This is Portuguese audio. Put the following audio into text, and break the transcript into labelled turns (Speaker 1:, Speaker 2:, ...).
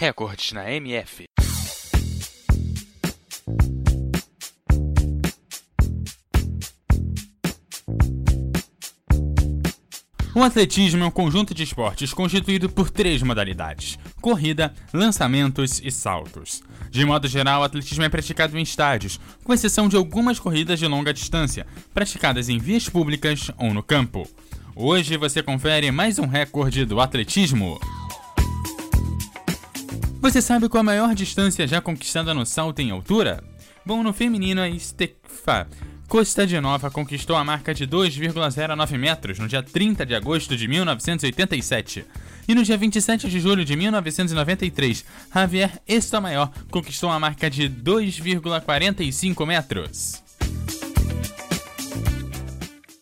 Speaker 1: Recordes na MF. O atletismo é um conjunto de esportes constituído por três modalidades: corrida, lançamentos e saltos. De modo geral, o atletismo é praticado em estádios, com exceção de algumas corridas de longa distância, praticadas em vias públicas ou no campo. Hoje você confere mais um recorde do atletismo. Você sabe qual a maior distância já conquistada no salto em altura? Bom, no feminino é. Costa de Nova conquistou a marca de 2,09 metros no dia 30 de agosto de 1987. E no dia 27 de julho de 1993, Javier Estamaior conquistou a marca de 2,45 metros.